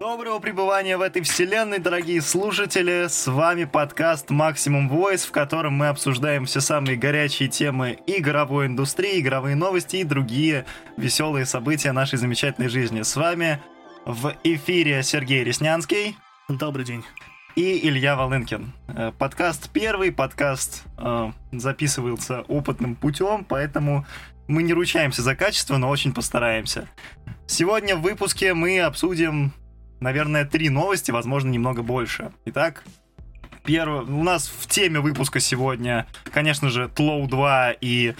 Доброго пребывания в этой вселенной, дорогие слушатели! С вами подкаст Maximum Voice, в котором мы обсуждаем все самые горячие темы игровой индустрии, игровые новости и другие веселые события нашей замечательной жизни. С вами в эфире Сергей Реснянский. Добрый день. И Илья Волынкин. Э, подкаст первый, подкаст э, записывался опытным путем, поэтому мы не ручаемся за качество, но очень постараемся. Сегодня в выпуске мы обсудим, наверное, три новости, возможно, немного больше. Итак, первое, у нас в теме выпуска сегодня, конечно же, Тлоу 2 и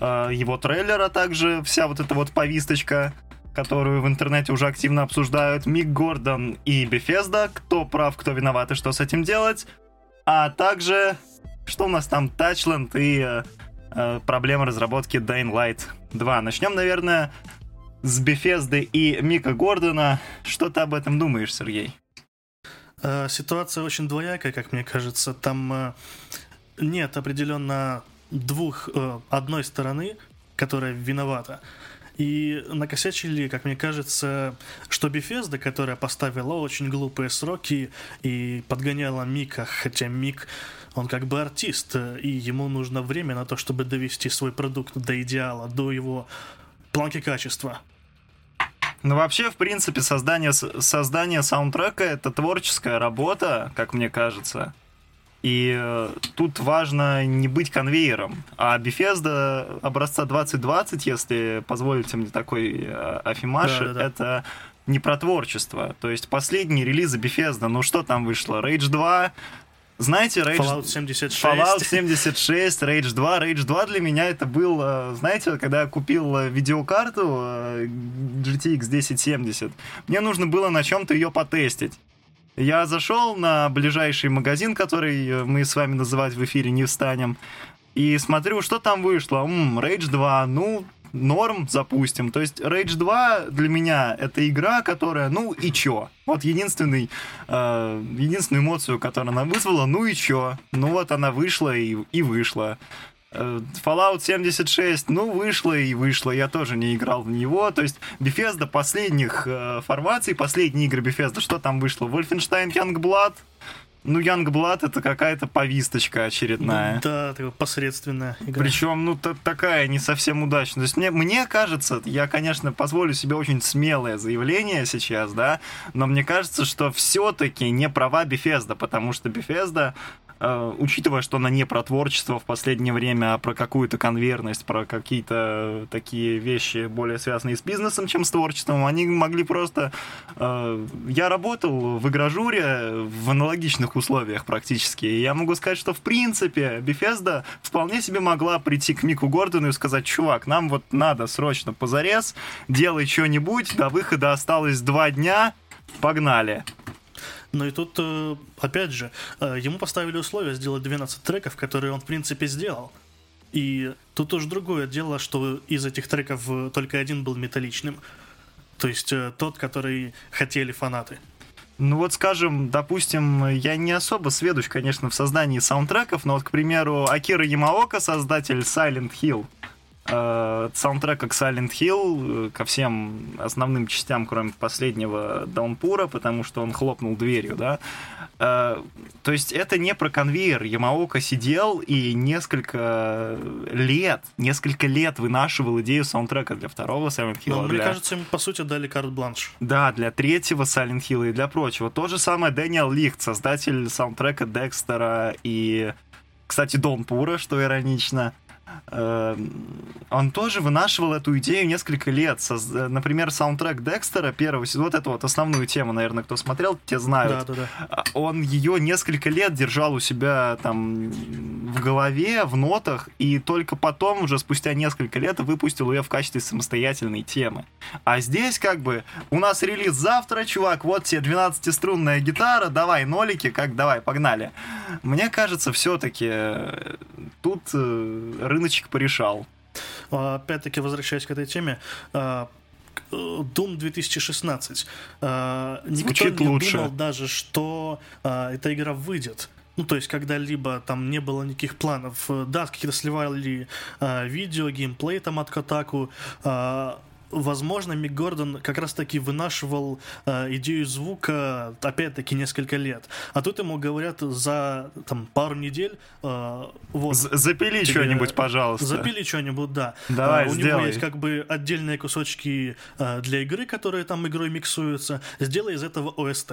э, его трейлер, а также вся вот эта вот повисточка которую в интернете уже активно обсуждают Мик Гордон и Бефезда, кто прав, кто виноват и что с этим делать, а также что у нас там Touchland и э, э, проблема разработки Dying Light 2. Начнем, наверное, с Бефезды и Мика Гордона. Что ты об этом думаешь, Сергей? Э, ситуация очень двоякая, как мне кажется. Там э, нет определенно двух э, одной стороны, которая виновата. И накосячили, как мне кажется, что Bethesda, которая поставила очень глупые сроки и подгоняла Мика, хотя Мик, он как бы артист, и ему нужно время на то, чтобы довести свой продукт до идеала, до его планки качества. Ну, вообще, в принципе, создание, создание саундтрека — это творческая работа, как мне кажется. И э, тут важно не быть конвейером. А Bethesda образца 2020, если позволите мне такой э, афимаш, да, да, да. это не про творчество. То есть последний релиз Bethesda, ну что там вышло? Rage 2, знаете, Rage... Fallout 76. Fallout 76, Rage 2. Rage 2 для меня это был, э, знаете, когда я купил э, видеокарту GTX 1070, мне нужно было на чем-то ее потестить. Я зашел на ближайший магазин, который э, мы с вами называть в эфире не встанем, и смотрю, что там вышло. М-м, Rage 2, ну, норм, запустим. То есть Rage 2 для меня это игра, которая, ну и чё? Вот единственный, э, единственную эмоцию, которую она вызвала, ну и чё? Ну вот она вышла и, и вышла. Э, Fallout 76, ну, вышло и вышло, я тоже не играл в него, то есть Bethesda последних э, формаций, последние игры Bethesda, что там вышло? Wolfenstein Youngblood? Ну, Youngblood это какая-то повисточка очередная. Ну, да, такая посредственная игра. Причем, ну, такая не совсем удачная. То есть мне, мне кажется, я, конечно, позволю себе очень смелое заявление сейчас, да, но мне кажется, что все-таки не права Bethesda, потому что Э, учитывая, что она не про творчество в последнее время, а про какую-то конверность, про какие-то такие вещи более связанные с бизнесом, чем с творчеством, они могли просто... Э, я работал в игражуре в аналогичных условиях практически, и я могу сказать, что в принципе Bethesda вполне себе могла прийти к Мику Гордону и сказать, чувак, нам вот надо срочно позарез, делай что-нибудь, до выхода осталось два дня, погнали. Но и тут, э, опять же, э, ему поставили условия сделать 12 треков, которые он, в принципе, сделал. И тут уже другое дело, что из этих треков э, только один был металличным. То есть тот, который хотели фанаты. Ну вот, скажем, допустим, я не особо сведущ, конечно, в создании саундтреков, но вот, к примеру, Акира Ямаока, создатель Silent Hill, э, саундтрека к Silent Hill, э, ко всем основным частям, кроме последнего Даунпура, потому что он хлопнул дверью, да. Э, то есть это не про конвейер. Ямаока сидел и несколько лет, несколько лет вынашивал идею саундтрека для второго Silent Hill. Но, для... Мне кажется, ему, по сути, дали карт-бланш. Да, для третьего Silent Hill и для прочего. То же самое Дэниел Лихт, создатель саундтрека Декстера и, кстати, Донпура, что иронично. Эм, он тоже вынашивал эту идею несколько лет. Например, саундтрек Декстера первого сезона, вот эту вот основную тему, наверное, кто смотрел, те знают. Да, да, да. Он ее несколько лет держал у себя там в голове, в нотах, и только потом, уже спустя несколько лет, выпустил ее в качестве самостоятельной темы. А здесь как бы у нас релиз завтра, чувак, вот тебе 12-струнная гитара, давай нолики, как давай, погнали. Мне кажется, все-таки э, тут э, рыночек порешал. А, опять-таки, возвращаясь к этой теме, а, Doom 2016. А, никто Звучит не лучше. думал даже, что эта игра выйдет. Ну, то есть, когда-либо там не было никаких планов. Да, какие-то сливали видео, геймплей там от Kotaku, возможно, Мик Гордон как раз-таки вынашивал э, идею звука, опять-таки, несколько лет. А тут ему говорят за там, пару недель... Э, вот, запили что-нибудь, пожалуйста. Запили что-нибудь, да. Давай, э, У сделай. него есть как бы отдельные кусочки э, для игры, которые там игрой миксуются. Сделай из этого ОСТ.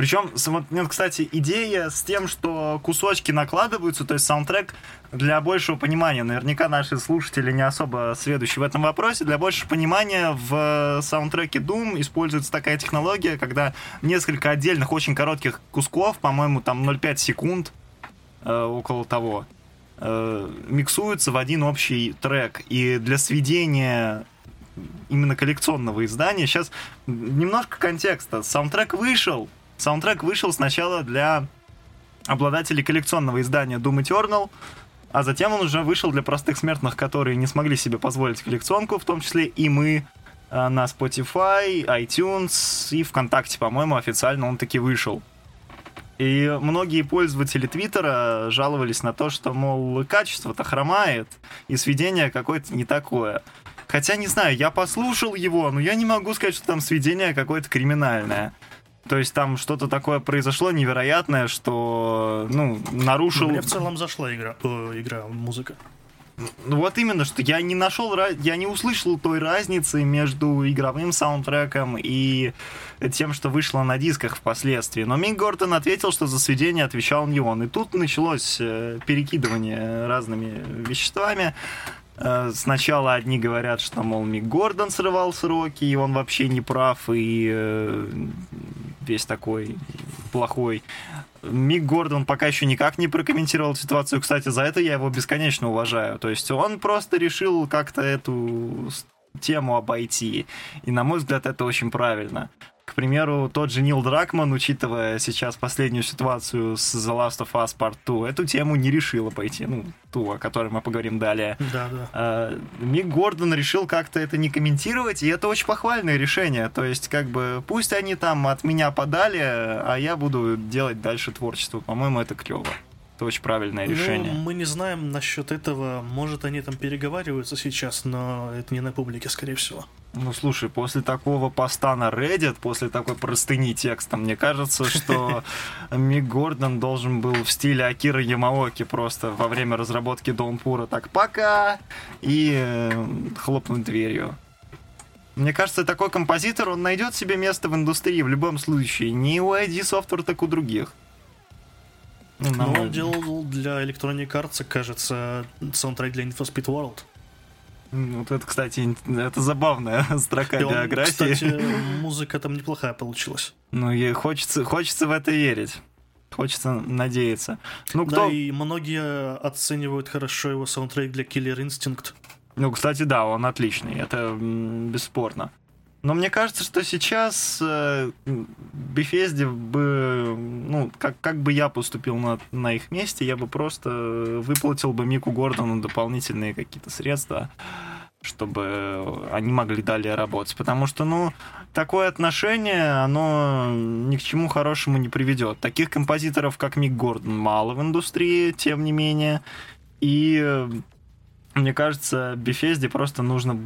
Причем, вот, кстати, идея с тем, что кусочки накладываются, то есть саундтрек для большего понимания, наверняка наши слушатели не особо сведущие в этом вопросе, для большего понимания в саундтреке Doom используется такая технология, когда несколько отдельных очень коротких кусков, по-моему, там 0,5 секунд, э, около того, э, миксуются в один общий трек. И для сведения именно коллекционного издания. Сейчас немножко контекста. Саундтрек вышел, Саундтрек вышел сначала для обладателей коллекционного издания Doom Eternal, а затем он уже вышел для простых смертных, которые не смогли себе позволить коллекционку, в том числе и мы э, на Spotify, iTunes и ВКонтакте, по-моему, официально он таки вышел. И многие пользователи Твиттера жаловались на то, что, мол, качество-то хромает, и сведение какое-то не такое. Хотя, не знаю, я послушал его, но я не могу сказать, что там сведение какое-то криминальное. То есть там что-то такое произошло невероятное, что, ну, нарушил... Мне в целом зашла игра, э, игра музыка. Ну вот именно, что я не нашел, я не услышал той разницы между игровым саундтреком и тем, что вышло на дисках впоследствии. Но Мик Гортон ответил, что за сведение отвечал не он. И тут началось э, перекидывание разными веществами. Э, сначала одни говорят, что, мол, Мик Гордон срывал сроки, и он вообще не прав, и э, весь такой плохой. Мик Гордон пока еще никак не прокомментировал ситуацию. Кстати, за это я его бесконечно уважаю. То есть он просто решил как-то эту тему обойти. И, на мой взгляд, это очень правильно. К примеру, тот же Нил Дракман, учитывая сейчас последнюю ситуацию с The Last of Us Part 2, эту тему не решила пойти, ну, ту, о которой мы поговорим далее. Да, да. А, Мик Гордон решил как-то это не комментировать, и это очень похвальное решение. То есть, как бы, пусть они там от меня подали, а я буду делать дальше творчество. По-моему, это клево. Это очень правильное ну, решение. Ну, мы не знаем насчет этого. Может, они там переговариваются сейчас, но это не на публике, скорее всего. Ну, слушай, после такого поста на Reddit, после такой простыни текста, мне кажется, что Мик Гордон должен был в стиле Акира Ямаоки просто во время разработки Домпура так «пока» и э, хлопнуть дверью. Мне кажется, такой композитор, он найдет себе место в индустрии в любом случае. Не у ID Software, так у других. Ну, Но он делал для Electronic Arts, кажется, саундтрек для Need for Speed World. Вот это, кстати, это забавная строка и он, биографии. Кстати, музыка там неплохая получилась. Ну, и хочется, хочется в это верить. Хочется надеяться. Ну, кто... Да, и многие оценивают хорошо его саундтрек для Killer Instinct. Ну, кстати, да, он отличный, это бесспорно. Но мне кажется, что сейчас э, Bethesda бы, ну, как, как бы я поступил на, на их месте, я бы просто выплатил бы Мику Гордону дополнительные какие-то средства, чтобы они могли далее работать. Потому что, ну, такое отношение, оно ни к чему хорошему не приведет. Таких композиторов, как Мик Гордон, мало в индустрии, тем не менее. И мне кажется, Bethesda просто нужно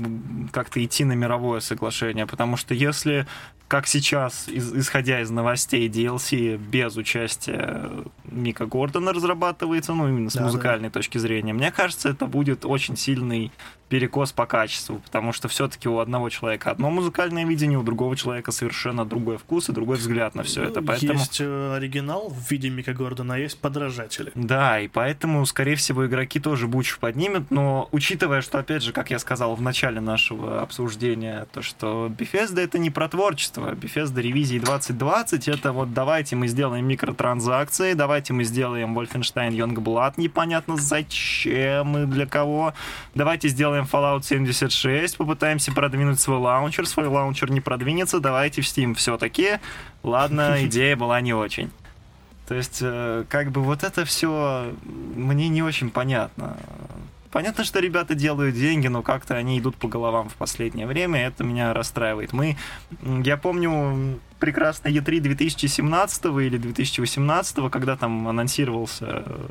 как-то идти на мировое соглашение, потому что если как сейчас, исходя из новостей, DLC без участия Мика Гордона разрабатывается, ну, именно с да, музыкальной да. точки зрения, мне кажется, это будет очень сильный перекос по качеству, потому что все-таки у одного человека одно музыкальное видение, у другого человека совершенно другой вкус и другой взгляд на все ну, это. Поэтому... Есть э, оригинал в виде Мика Гордона, а есть подражатели. Да, и поэтому, скорее всего, игроки тоже бучу поднимут, но учитывая, что, опять же, как я сказал в начале нашего обсуждения, то, что Bethesda это не про творчество, Bethesda ревизии 2020, это вот давайте мы сделаем микротранзакции, давайте мы сделаем Wolfenstein Youngblood, непонятно зачем и для кого, давайте сделаем Fallout 76, попытаемся продвинуть свой лаунчер, свой лаунчер не продвинется, давайте в Steam все-таки. Ладно, идея была не очень. То есть, э, как бы вот это все мне не очень понятно. Понятно, что ребята делают деньги, но как-то они идут по головам в последнее время, и это меня расстраивает. Мы, я помню, прекрасно E3 2017 или 2018, когда там анонсировался э,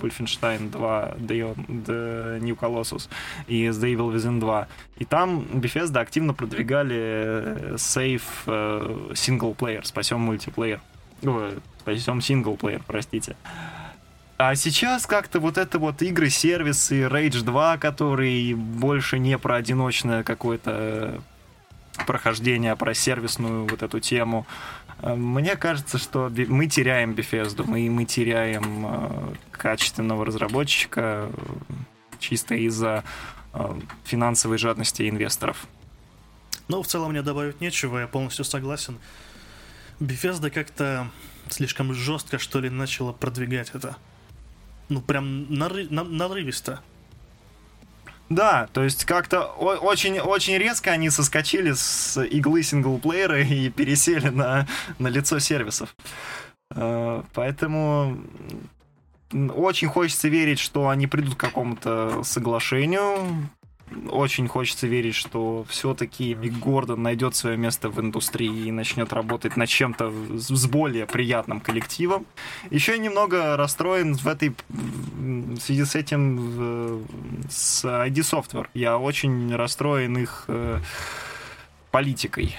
Wolfenstein 2 The, The New Colossus и The Evil Within 2. И там Bethesda активно продвигали сейф синглплеер, спасем мультиплеер. Спасем синглплеер, простите. А сейчас как-то вот это вот игры-сервисы, Rage 2, который больше не про одиночное какое-то прохождение, а про сервисную вот эту тему. Э, мне кажется, что мы теряем Bethesda, мы, мы теряем э, качественного разработчика э, чисто из-за финансовой жадности инвесторов. Ну, в целом мне добавить нечего, я полностью согласен. Bethesda как-то слишком жестко, что ли, начала продвигать это ну, прям нары- на- нарывисто. Да, то есть как-то очень, очень резко они соскочили с иглы синглплеера и пересели на, на лицо сервисов. Э, поэтому очень хочется верить, что они придут к какому-то соглашению, очень хочется верить, что все-таки Мик Гордон найдет свое место в индустрии и начнет работать над чем-то с более приятным коллективом. Еще немного расстроен в этой в связи с этим с ID Software. Я очень расстроен их э, политикой.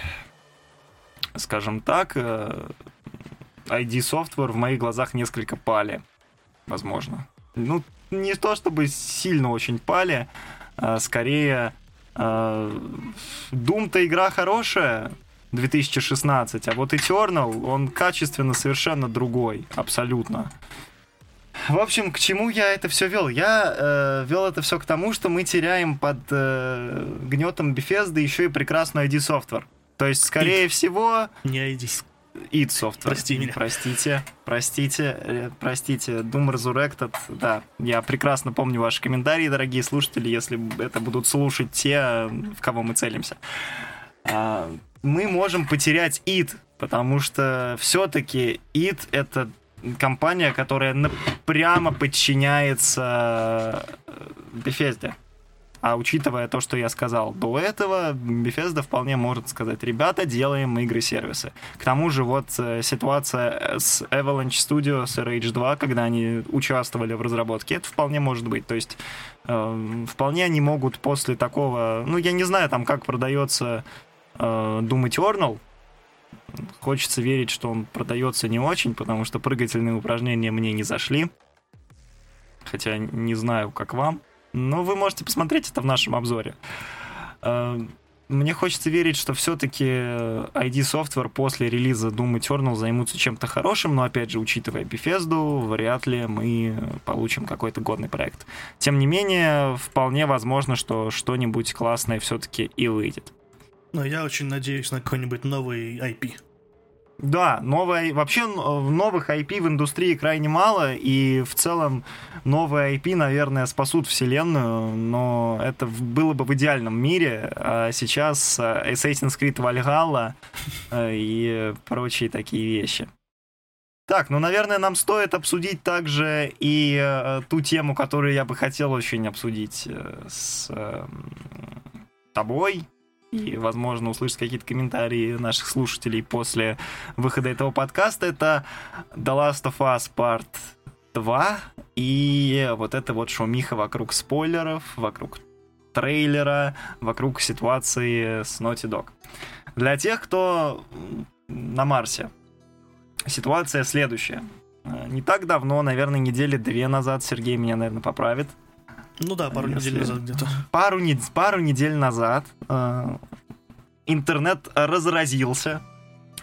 Скажем так, э, ID Software в моих глазах несколько пали, возможно. Ну, не то чтобы сильно очень пали, скорее а, Doom-то игра хорошая, 2016, а вот Eternal, он качественно совершенно другой, абсолютно. В общем, к чему я это все вел? Я э, вел это все к тому, что мы теряем под э, гнетом Bethesda еще и прекрасную ID Software. То есть, скорее It. всего... Не ID id Software. Прости меня. Простите, простите, э, простите. Doom Resurrected, да. Я прекрасно помню ваши комментарии, дорогие слушатели, если это будут слушать те, в кого мы целимся. А, мы можем потерять id, потому что все-таки id — это компания, которая прямо подчиняется э, Bethesda. А учитывая то, что я сказал до этого, Bethesda вполне может сказать, ребята, делаем игры-сервисы. К тому же вот э, ситуация с Avalanche Studio, с RH2, когда они участвовали в разработке, это вполне может быть. То есть э, вполне они могут после такого... Ну, я не знаю, там, как продается э, Doom Eternal, Хочется верить, что он продается не очень, потому что прыгательные упражнения мне не зашли. Хотя не знаю, как вам. Но вы можете посмотреть это в нашем обзоре. Э, мне хочется верить, что все-таки ID Software после релиза Doom Eternal займутся чем-то хорошим, но опять же, учитывая Bethesda, вряд ли мы получим какой-то годный проект. Тем не менее, вполне возможно, что что-нибудь классное все-таки и выйдет. Но я очень надеюсь на какой-нибудь новый IP. Да, новое, вообще новых IP в индустрии крайне мало, и в целом новые IP, наверное, спасут вселенную, но это было бы в идеальном мире, а сейчас э, Assassin's Creed Valhalla э, и прочие такие вещи. Так, ну, наверное, нам стоит обсудить также и э, ту тему, которую я бы хотел очень обсудить э, с э, тобой, и, возможно, услышать какие-то комментарии наших слушателей после выхода этого подкаста, это The Last of Us Part 2 и вот это вот шумиха вокруг спойлеров, вокруг трейлера, вокруг ситуации с Naughty Dog. Для тех, кто на Марсе, ситуация следующая. Не так давно, наверное, недели две назад, Сергей меня, наверное, поправит, ну да, пару Если... недель назад где-то. Пару, не... пару недель назад э, интернет разразился.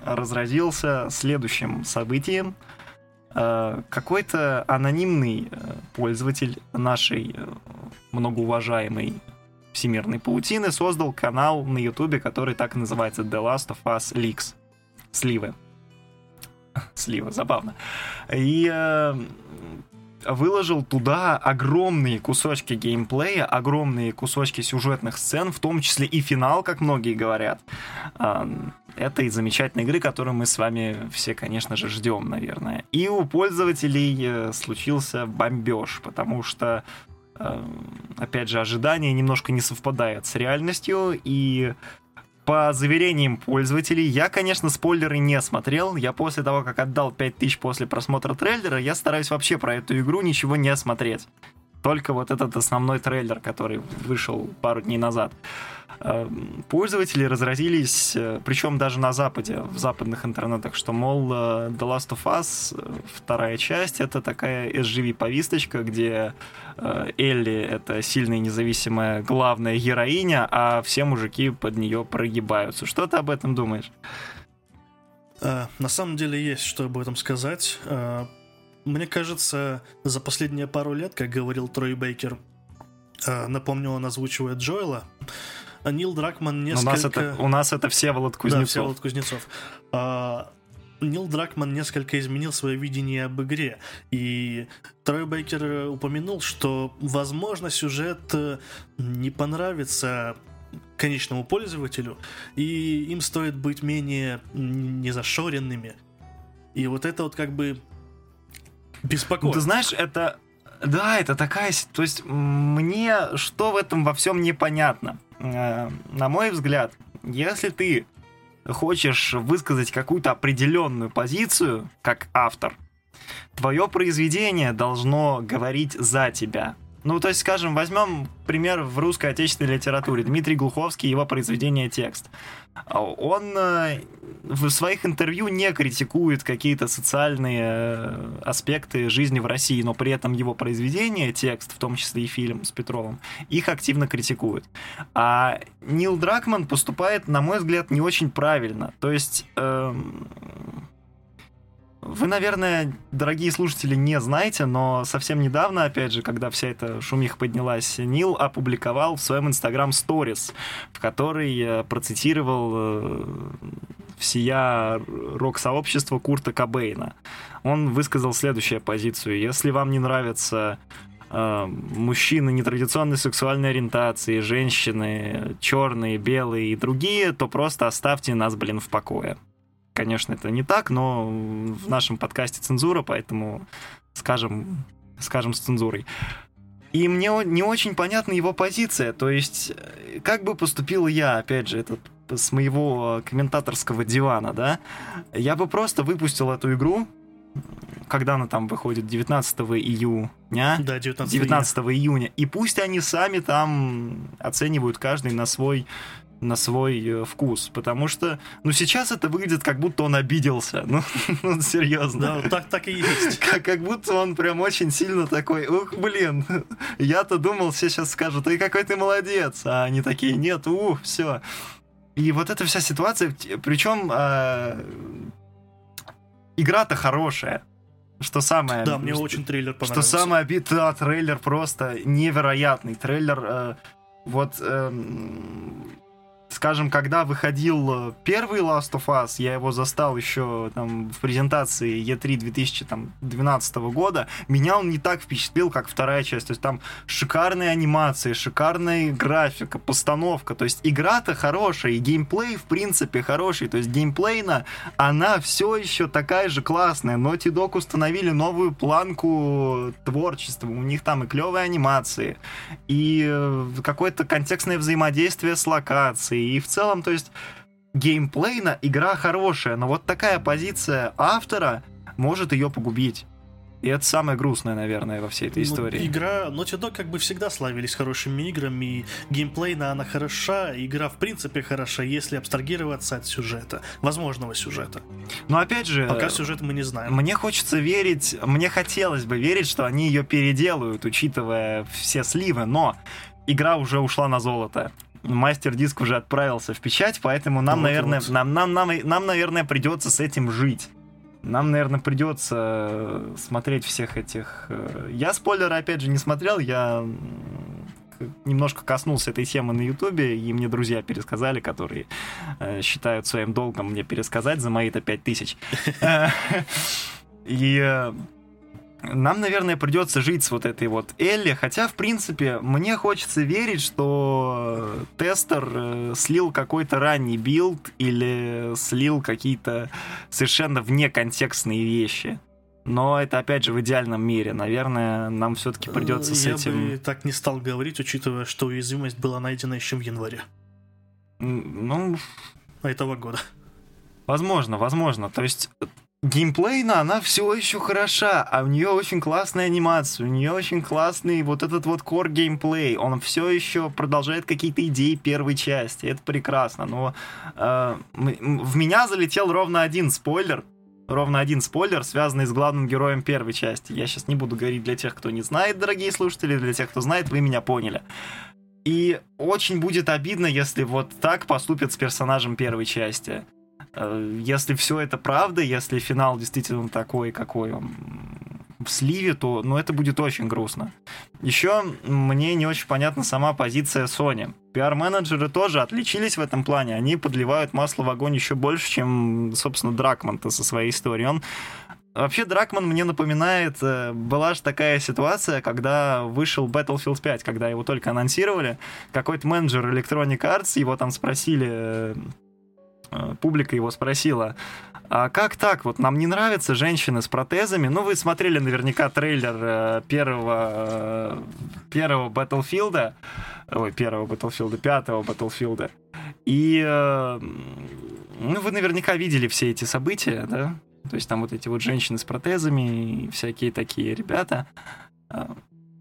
Разразился следующим событием. Э, какой-то анонимный э, пользователь нашей э, многоуважаемой всемирной паутины создал канал на ютубе, который так и называется The Last of Us Leaks. Сливы. Слива, забавно. И э, выложил туда огромные кусочки геймплея, огромные кусочки сюжетных сцен, в том числе и финал, как многие говорят. Этой замечательной игры, которую мы с вами все, конечно же, ждем, наверное. И у пользователей э, случился бомбеж, потому что опять же, ожидания немножко не совпадают с реальностью, и по заверениям пользователей, я, конечно, спойлеры не смотрел. Я после того, как отдал 5000 после просмотра трейлера, я стараюсь вообще про эту игру ничего не смотреть. Только вот этот основной трейлер, который вышел пару дней назад. Эм, пользователи разразились, э, причем даже на Западе, в западных интернетах, что, мол, э, The Last of Us, э, вторая часть, это такая SGV-повисточка, где Элли — это сильная независимая главная героиня, а все мужики под нее прогибаются. Что ты об этом думаешь? На самом деле есть что об этом сказать. Мне кажется, за последние пару лет, как говорил Трой Бейкер, напомню, он озвучивает Джоэла, Нил Дракман несколько... У нас это, у нас это Всеволод Кузнецов. Да, Всеволод Кузнецов. А, Нил Дракман несколько изменил свое видение об игре. И Трой Бейкер упомянул, что, возможно, сюжет э, не понравится конечному пользователю, и им стоит быть менее незашоренными. И вот это вот как бы беспокоит. Ты знаешь, это... Да, это такая... То есть мне что в этом во всем непонятно. Э, на мой взгляд, если ты хочешь высказать какую-то определенную позицию, как автор, твое произведение должно говорить за тебя. Ну, то есть, скажем, возьмем пример в русской отечественной литературе. Дмитрий Глуховский, его произведение «Текст». Он э, в своих интервью не критикует какие-то социальные э, аспекты жизни в России, но при этом его произведение, текст, в том числе и фильм с Петровым, их активно критикует. А Нил Дракман поступает, на мой взгляд, не очень правильно. То есть... Эм вы, наверное, дорогие слушатели, не знаете, но совсем недавно, опять же, когда вся эта шумиха поднялась, Нил опубликовал в своем Instagram Stories, в которой э, процитировал э, всея рок-сообщества Курта Кобейна. Он высказал следующую позицию. Если вам не нравятся э, мужчины нетрадиционной сексуальной ориентации, женщины, черные, белые и другие, то просто оставьте нас, блин, в покое. Конечно, это не так, но в нашем подкасте цензура, поэтому скажем, скажем с цензурой. И мне не очень понятна его позиция. То есть, э, как бы поступил я, опять же, этот с моего комментаторского дивана, да, я бы просто выпустил эту игру, когда она там выходит, 19 июня. Да, 19, 19 июня. И пусть они сами там оценивают каждый на свой на свой э, вкус, потому что, ну, сейчас это выглядит, как будто он обиделся, ну, ну серьезно. Да, так, так и есть. Как, как будто он прям очень сильно такой, ух, блин, я-то думал, все сейчас скажут, ты какой ты молодец, а они такие, нет, ух, все. И вот эта вся ситуация, причем э, а, игра-то хорошая, что самое... Да, мне очень трейлер понравился. Что самое обидное, да, трейлер просто невероятный. Трейлер, э, вот... Э, скажем, когда выходил э, первый Last of Us, я его застал еще там в презентации E3 2012 года, меня он не так впечатлил, как вторая часть. То есть там шикарные анимации, шикарная графика, постановка. То есть игра-то хорошая, и геймплей, в принципе, хороший. То есть геймплейна, она все еще такая же классная. Naughty Dog установили новую планку творчества. У них там и клевые анимации, и э, какое-то контекстное взаимодействие с локацией, и в целом, то есть, геймплейно игра хорошая, но вот такая позиция автора может ее погубить. И это самое грустное, наверное, во всей этой ну, истории. Игра Naughty Dog как бы всегда славились хорошими играми, и геймплейно она хороша, игра в принципе хороша, если абстрагироваться от сюжета, возможного сюжета. Но опять же... Пока сюжет мы не знаем. Мне хочется верить, мне хотелось бы верить, что они ее переделают, учитывая все сливы, но игра уже ушла на золото мастер-диск уже отправился в печать, поэтому нам, вот, наверное, вот. Нам, нам, нам, нам, наверное, придется с этим жить. Нам, наверное, придется э, смотреть всех этих... Э, я спойлеры, опять же, не смотрел, я немножко коснулся этой темы на Ютубе, и мне друзья пересказали, которые э, считают своим долгом мне пересказать за мои-то пять тысяч. И нам, наверное, придется жить с вот этой вот Элли, хотя, в принципе, мне хочется верить, что тестер э, слил какой-то ранний build или слил какие-то совершенно вне контекстные вещи. Но это, опять же, в идеальном мире. Наверное, нам все-таки придется с Я этим... бы так не стал говорить, учитывая, что уязвимость была найдена еще в январе Ну, этого года. возможно, возможно. То есть геймплейно она все еще хороша, а у нее очень классная анимация, у нее очень классный вот этот вот core геймплей, он все еще продолжает какие-то идеи первой части, это прекрасно, но э, в меня залетел ровно один спойлер, ровно один спойлер, связанный с главным героем первой части. Я сейчас не буду говорить для тех, кто не знает, дорогие слушатели, для тех, кто знает, вы меня поняли. И очень будет обидно, если вот так поступят с персонажем первой части. Э, Если все это правда, если финал действительно такой, какой он в сливе, то ну, это будет очень грустно. Еще мне не очень понятна сама позиция Sony. Пиар-менеджеры тоже отличились в этом плане. Они подливают масло в огонь еще больше, чем, собственно, Дракман-то со своей историей. Он Вообще, Дракман мне напоминает, э, была же такая ситуация, когда вышел Battlefield 5, когда его только анонсировали, какой-то менеджер Electronic Arts, его там спросили, э, публика его спросила, а как так, вот нам не нравятся женщины с протезами, ну вы смотрели наверняка трейлер э, первого, э, первого Battlefield, ой, первого Battlefield, пятого Battlefield, и э, ну, вы наверняка видели все эти события, да? То есть там вот эти вот женщины с протезами и всякие такие ребята.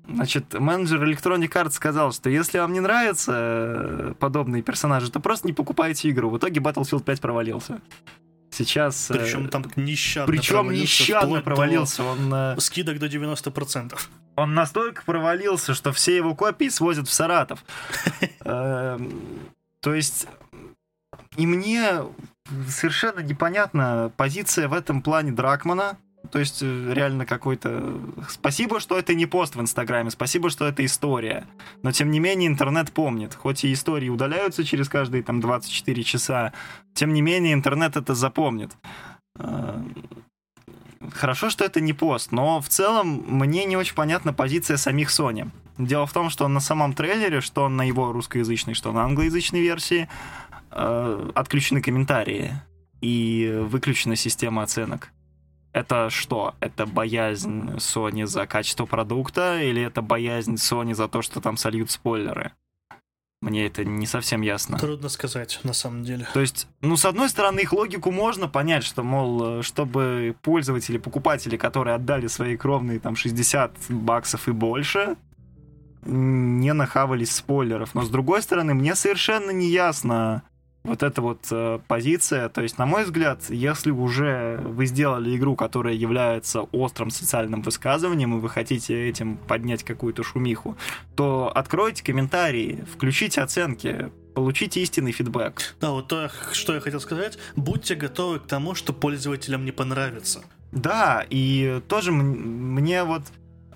Значит, менеджер Electronic Arts сказал, что если вам не нравятся э, подобные персонажи, то просто не покупайте игру. В итоге Battlefield 5 провалился. Сейчас... э, Причем там нещадно Причем провалился, нещадно вплоть до провалился. Он, э, Скидок до 90%. он настолько провалился, что все его копии свозят в Саратов. То есть... И мне совершенно непонятна позиция в этом плане Дракмана. То есть э, реально какой-то... Спасибо, что это не пост в Инстаграме, спасибо, что это история. Но тем не менее интернет помнит. Хоть и истории удаляются через каждые там 24 часа, тем не менее интернет это запомнит. Э, Хорошо, что это не пост, но в целом мне не очень понятна позиция самих Sony. Дело в том, что на самом трейлере, что на его русскоязычной, что на англоязычной версии, э, отключены комментарии и выключена система оценок. Это что? Это боязнь Sony за качество продукта или это боязнь Sony за то, что там сольют спойлеры? Мне это не совсем ясно. Трудно сказать, на самом деле. То есть, ну, с одной стороны, их логику можно понять, что, мол, чтобы пользователи, покупатели, которые отдали свои кровные там 60 баксов и больше, не нахавались спойлеров. Но с другой стороны, мне совершенно не ясно вот эта вот э, позиция. То есть, на мой взгляд, если уже вы сделали игру, которая является острым социальным высказыванием, и вы хотите этим поднять какую-то шумиху, то откройте комментарии, включите оценки, получите истинный фидбэк. Да, вот то, что я хотел сказать. Будьте готовы к тому, что пользователям не понравится. Да, и тоже мне вот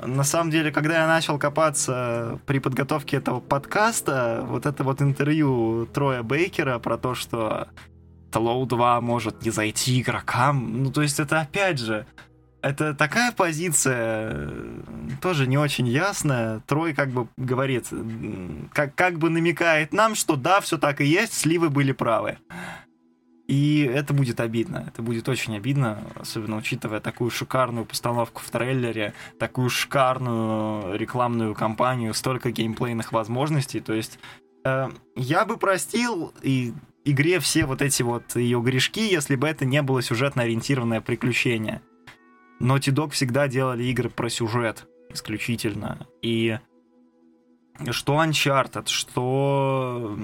на самом деле, когда я начал копаться при подготовке этого подкаста, вот это вот интервью Троя Бейкера про то, что Тлоу 2 может не зайти игрокам, ну то есть это опять же, это такая позиция, тоже не очень ясная. Трой как бы говорит, как, как бы намекает нам, что да, все так и есть, сливы были правы. И это будет обидно. Это будет очень обидно, особенно учитывая такую шикарную постановку в трейлере, такую шикарную рекламную кампанию, столько геймплейных возможностей. То есть э, я бы простил и игре все вот эти вот ее грешки, если бы это не было сюжетно ориентированное приключение. Naughty Dog всегда делали игры про сюжет исключительно. И что Uncharted, что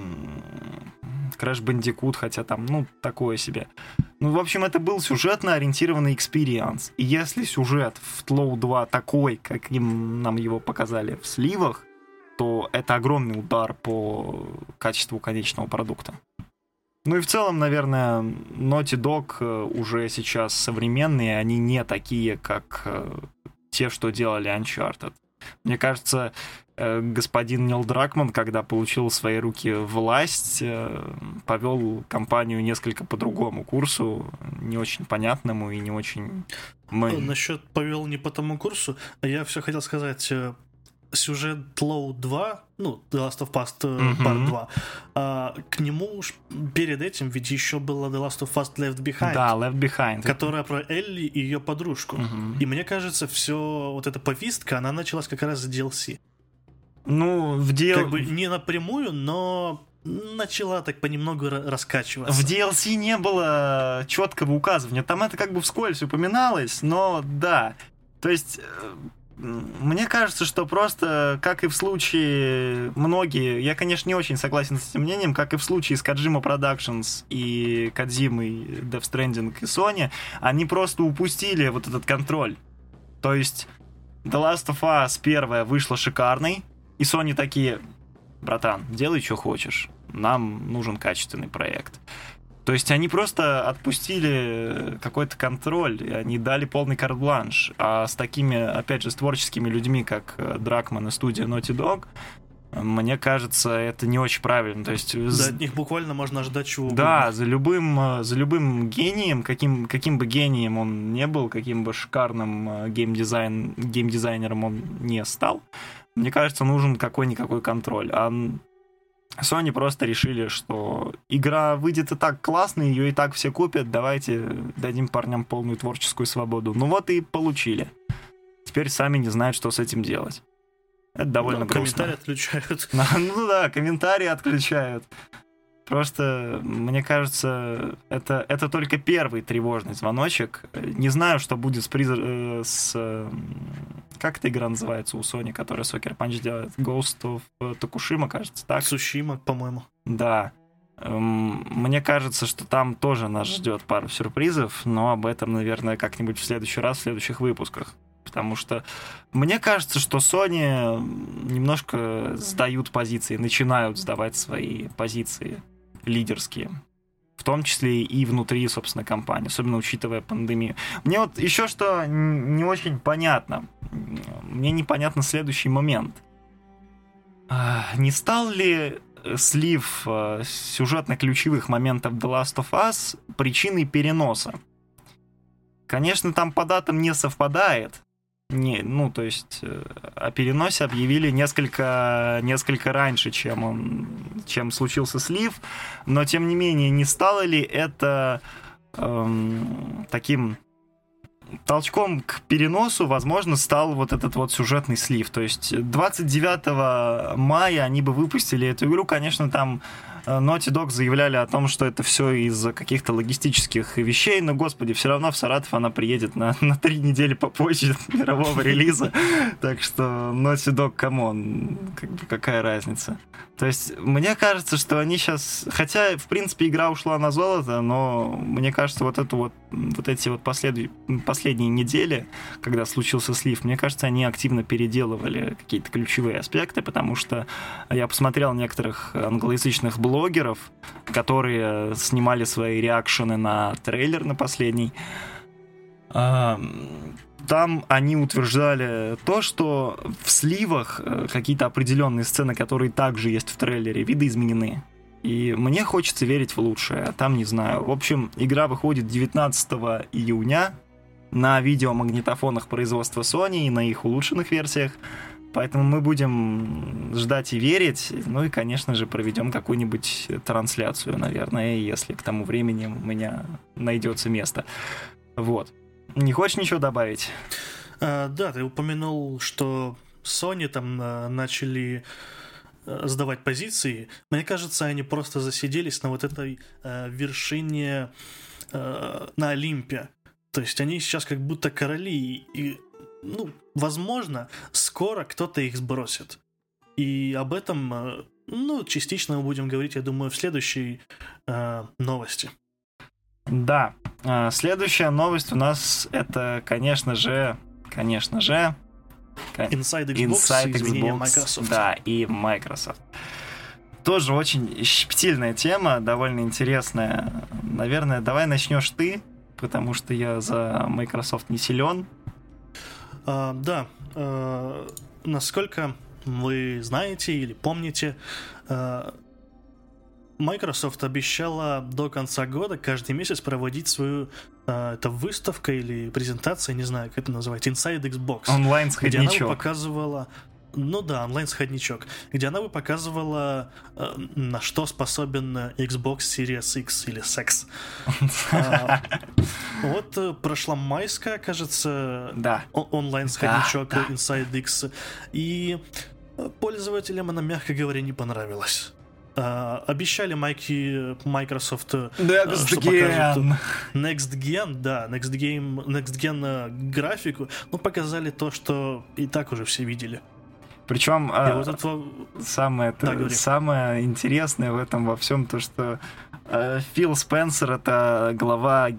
Crash Bandicoot, хотя там, ну, такое себе. Ну, в общем, это был сюжетно ориентированный experience. И если сюжет в TLOU 2 такой, каким нам его показали в сливах, то это огромный удар по качеству конечного продукта. Ну и в целом, наверное, Naughty Dog э, уже сейчас современные, они не такие, как э, те, что делали Uncharted. Мне кажется, господин Нил Дракман, когда получил в свои руки власть, э, повел компанию несколько по другому курсу, не очень понятному и не очень... Мы... Насчет повел не по тому курсу, я все хотел сказать. э, сюжет Low 2, ну, The Last of Us uh, Part 2, а, к нему перед этим ведь еще было The Last of Us Left Behind. Да, Left Behind. Которая про Элли и ее подружку. Uh-huh. И мне кажется, все вот эта повестка, она началась как раз с DLC. Ну, в DLC... Как бы не напрямую, но начала так понемногу раскачиваться. В DLC не было четкого указывания. Там это как бы вскользь упоминалось, но да. То есть э, мне кажется, что просто, как и в случае многие, я, конечно, не очень согласен с этим мнением, как и в случае с Kojima Productions и Кадзимой, Death Stranding и Sony, они просто упустили вот этот контроль. То есть The Last of Us первая вышла шикарной, и Sony такие, братан, делай, что хочешь, нам нужен качественный проект. То есть они просто отпустили какой-то контроль, они дали полный карт-бланш. А с такими, опять же, с творческими людьми, как э, Дракман и студия Naughty Dog, мне кажется, это не очень правильно. То есть, да, от них буквально можно ждать чего Да, за любым, э, за любым гением, каким, каким бы гением он не был, каким бы шикарным э, геймдизайн, геймдизайнером он не стал, мне кажется, нужен какой-никакой контроль. А Sony просто решили, что игра выйдет и так классно, ее и так все купят, давайте дадим парням полную творческую свободу. Ну вот и получили. Теперь сами не знают, что с этим делать. Это довольно ну, грустно. Комментарии отключают. Ну да, комментарии отключают. Просто, мне кажется, это, это только первый тревожный звоночек. Не знаю, что будет с, приз... Э, с... Как эта игра называется у Sony, которая Soccer Punch делает? Ghost of Tokушима, кажется, так? Сушима, по-моему. Да. Эм, мне кажется, что там тоже нас ждет пару сюрпризов, но об этом, наверное, как-нибудь в следующий раз, в следующих выпусках. Потому что мне кажется, что Sony немножко сдают позиции, начинают сдавать свои позиции лидерские. В том числе и внутри, собственно, компании, особенно учитывая пандемию. Мне вот еще что не очень понятно. Мне непонятно следующий момент. А, не стал ли слив а, сюжетно-ключевых моментов The Last of Us причиной переноса? Конечно, там по датам не совпадает, не, ну, то есть э, о переносе объявили несколько, несколько раньше, чем, он, чем случился слив, но тем не менее, не стало ли это эм, таким толчком к переносу, возможно, стал вот этот вот сюжетный слив. То есть 29 мая они бы выпустили эту игру, конечно, там Naughty Dog заявляли о том, что это все из-за каких-то логистических вещей, но, господи, все равно в Саратов она приедет на, на три недели попозже мирового релиза, так что Naughty Dog, come on, как бы какая разница. То есть, мне кажется, что они сейчас... Хотя, в принципе, игра ушла на золото, но мне кажется, вот эту вот, вот эти вот послед... последние недели, когда случился слив, мне кажется, они активно переделывали какие-то ключевые аспекты, потому что я посмотрел некоторых англоязычных блогеров, которые снимали свои реакшены на трейлер на последний там они утверждали то, что в сливах э, какие-то определенные сцены, которые также есть в трейлере, видоизменены. И мне хочется верить в лучшее, а там не знаю. В общем, игра выходит 19 июня на видеомагнитофонах производства Sony и на их улучшенных версиях. Поэтому мы будем ждать и верить. Ну и, конечно же, проведем какую-нибудь трансляцию, наверное, если к тому времени у меня найдется место. Вот. Не хочешь ничего добавить? А, да, ты упомянул, что Sony там а, начали а, сдавать позиции. Мне кажется, они просто засиделись на вот этой а, вершине а, на Олимпе. То есть они сейчас как будто короли, и, ну, возможно, скоро кто-то их сбросит. И об этом, ну, частично мы будем говорить, я думаю, в следующей э, новости. Да. А, следующая новость у нас это, конечно же, конечно же, Inside Xbox, Inside Xbox Microsoft. Да, и Microsoft. Тоже очень щепетильная тема, довольно интересная. Наверное, давай начнешь ты, потому что я за Microsoft не силен. А, да, а, насколько вы знаете или помните, а, Microsoft обещала до конца года каждый месяц проводить свою э, это выставка или презентация, не знаю, как это называется, Inside Xbox. Онлайн Где она показывала ну да, онлайн-сходничок, где она бы показывала, э, на что способен Xbox Series X или Sex. А, вот э, прошла майская, кажется, онлайн-сходничок. Inside X, и э, пользователям она, мягко говоря, не понравилась. А, обещали майки Microsoft, э, Next что покажут Gen. Next Gen, да, Next Game, Next Gen графику, ну, показали то, что и так уже все видели. Причем а, вот это самое, Да, говори. самое интересное в этом во всем то, что э, Фил Спенсер это глава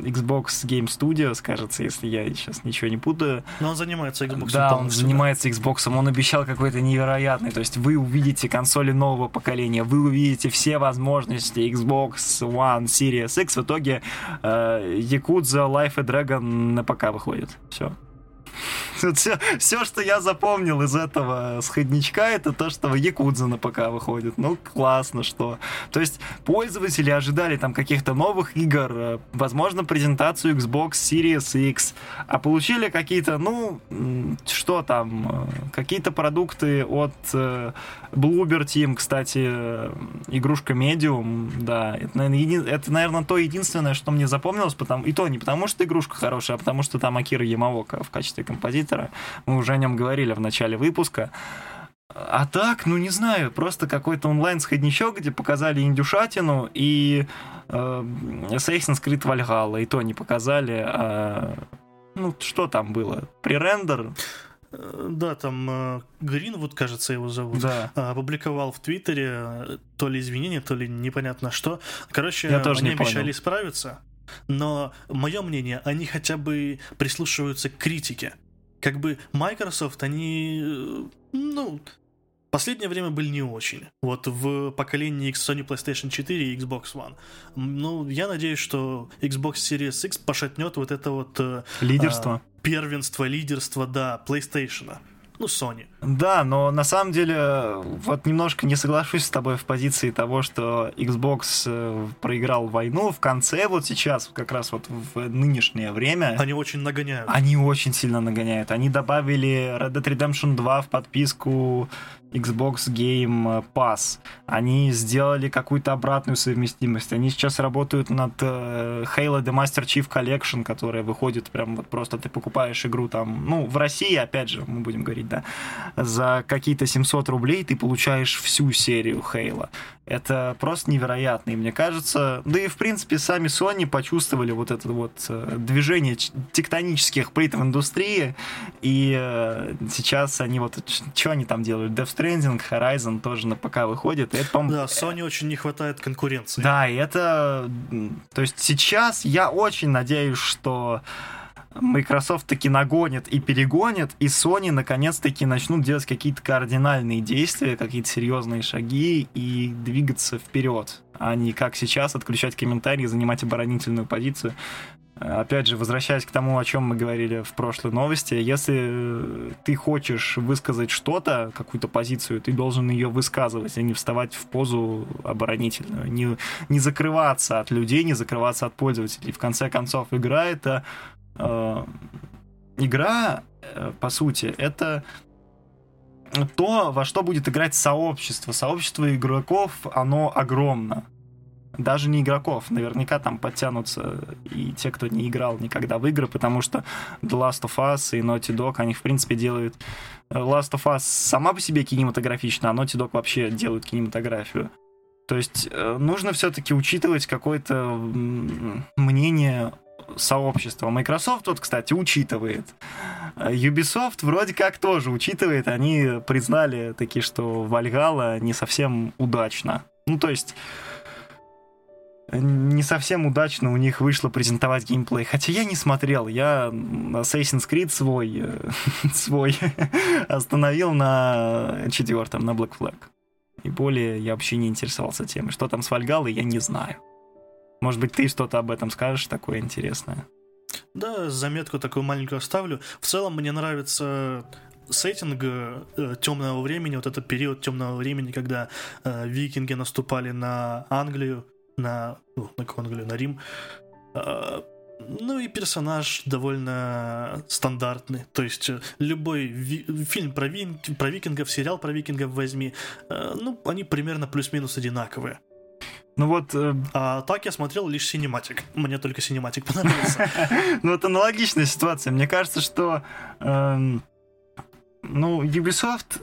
Xbox Game Studios, кажется, если я сейчас ничего не путаю. Но он занимается Xbox да, он занимается Xbox, он обещал какой-то невероятный. То есть вы увидите консоли нового поколения, вы увидите все возможности Xbox One, Series X. В итоге э, Yakuza, Life и Dragon на ПК выходит. Все. Все, все, что я запомнил из этого сходничка, это то, что Якудза на ПК выходит. Ну, классно, что. То есть пользователи ожидали там каких-то новых игр, э, возможно, презентацию Xbox Series X, а получили какие-то, ну, что там, э, какие-то продукты от э, Bloober Team, кстати, игрушка Medium, да, это, наверное, это, наверное, то единственное, что мне запомнилось, потому... и то не потому, что игрушка хорошая, а потому что там Акира Ямаока в качестве композитора. Мы уже о нем говорили в начале выпуска. А так, ну не знаю, просто какой-то онлайн-сходничок, где показали индюшатину и э, Assassin's Creed Valhalla, и то не показали. а, ну, что там было? Пререндер? Э, Да, там э, Гринвуд, кажется, его зовут. Да. а, Опубликовал в Твиттере э, то ли извинения, то ли непонятно что. Короче, Я тоже они не понял. обещали исправиться, но мое мнение, они хотя бы прислушиваются к критике. Как бы Microsoft, они, э, ну, последнее время были не очень. Вот в поколении Sony PlayStation 4 и Xbox One. Ну, я надеюсь, что Xbox Series X пошатнет вот это вот э, Лидерство. а, первенство, лидерство, да, PlayStation. Ну, Sony. Да, но на самом деле вот немножко не соглашусь с тобой в позиции того, что Xbox э, проиграл войну. В конце, вот сейчас, как раз вот в нынешнее время, Они очень нагоняют. они очень сильно нагоняют. Они добавили Red Dead Redemption 2 в подписку Xbox Game Pass. Они сделали какую-то обратную совместимость. Они сейчас работают над э, Halo The Master Chief Collection, которая выходит прям вот просто ты покупаешь игру там, ну, в России, опять же, мы будем говорить, да, за какие-то 700 рублей ты получаешь всю серию Halo. Это просто невероятно, и мне кажется, да и в принципе сами Sony почувствовали вот это вот э, движение тектонических плит в индустрии, и э, сейчас они вот, что они там делают? Death Stranding, Horizon тоже на ПК выходит, это, по-моему, Да, Sony очень не хватает конкуренции. да, и это... То есть сейчас я очень надеюсь, что Microsoft таки нагонит и перегонит, и Sony наконец-таки начнут делать какие-то кардинальные действия, какие-то серьезные шаги и двигаться вперед, а не как сейчас отключать комментарии, занимать оборонительную позицию. Опять же, возвращаясь к тому, о чем мы говорили в прошлой новости, если э, ты хочешь высказать что-то, какую-то позицию, ты должен ее высказывать, а не вставать в позу оборонительную, не, не закрываться от людей, не закрываться от пользователей. В конце концов, игра это э, игра, э, по сути, это то, во что будет играть сообщество. Сообщество игроков, оно огромно. Даже не игроков, наверняка там подтянутся и те, кто не играл никогда в игры, потому что The Last of Us и Naughty Dog, они, в принципе, делают... э, Last of Us сама по себе кинематографична, а Naughty Dog вообще делают кинематографию. То есть нужно все-таки учитывать какое-то мнение сообщества. Microsoft вот, кстати, учитывает. Э, Ubisoft вроде как тоже учитывает. Они признали таки, что Valhalla не совсем удачно. Ну, то есть не совсем удачно у них вышло презентовать геймплей. Хотя я не смотрел, я Assassin's Creed свой, э, свой остановил на четвертом, на Black Flag. И более я вообще не интересовался темой. Что там с Вальгалой, я не знаю. Может быть, ты что-то об этом скажешь такое интересное? Да, заметку такую маленькую оставлю. В целом мне нравится сеттинг э, темного времени, вот этот период темного времени, когда э, викинги наступали на Англию, на, ну, на Англию, на Рим. Э, Ну и персонаж довольно стандартный. То есть э, любой ви- фильм про, вин- про викингов, сериал про викингов возьми, э, ну, они примерно плюс-минус одинаковые. Ну вот, э, А так я смотрел лишь cinematic. Мне только cinematic понравился. ну это аналогичная ситуация. Мне кажется, что эм, ну, Ubisoft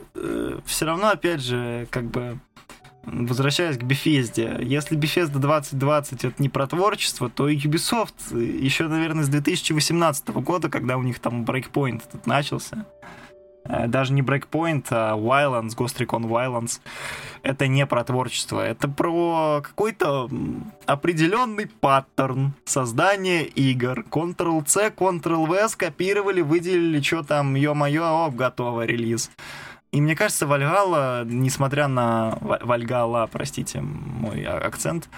все равно, опять же, как бы возвращаясь к Bethesda, если Bethesda 2020 это не про творчество, то Ubisoft еще, наверное, с 2018 года, когда у них там Breakpoint этот начался, э, даже не Breakpoint, а Wildlands, Ghost Recon Wildlands, это не про творчество, это про какой-то определенный паттерн создания игр. Ctrl-C, Ctrl-V скопировали, выделили, что там, ё-моё, оп, готово, релиз. И мне кажется, Вальгала, несмотря на... Вальгала, простите мой а, акцент,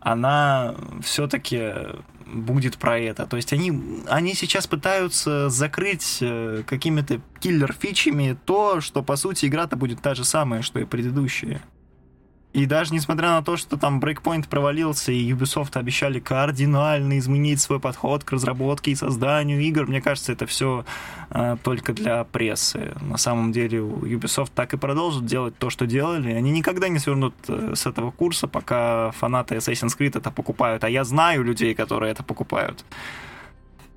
она все-таки будет про это. То есть они, они сейчас пытаются закрыть э, какими-то киллер-фичами то, что, по сути, игра-то будет та же самая, что и предыдущая. И даже несмотря на то, что там Breakpoint провалился, и Ubisoft обещали кардинально изменить свой подход к разработке и созданию игр, мне кажется, это все э, только для прессы. На самом деле Ubisoft так и продолжит делать то, что делали. Они никогда не свернут э, с этого курса, пока фанаты Assassin's Creed это покупают. А я знаю людей, которые это покупают.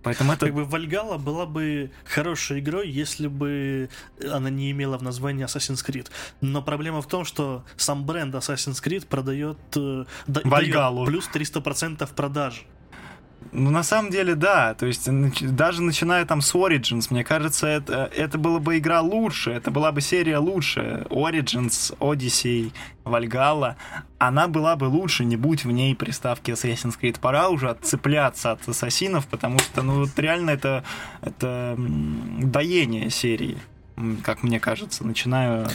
Поэтому это... Как бы Вальгала была бы хорошей игрой, если бы она не имела в названии Assassin's Creed. Но проблема в том, что сам бренд Assassin's Creed продает, э, Вальгалу. плюс 300% продаж. Ну, на самом деле, да. То есть, даже начиная там с Origins, мне кажется, это, это была бы игра лучше, это была бы серия лучше. Origins, Odyssey, Valhalla, она была бы лучше, не будь в ней приставки Assassin's Creed. Пора уже отцепляться от ассасинов, потому что, ну, вот реально это, это доение серии как мне кажется, начинаю...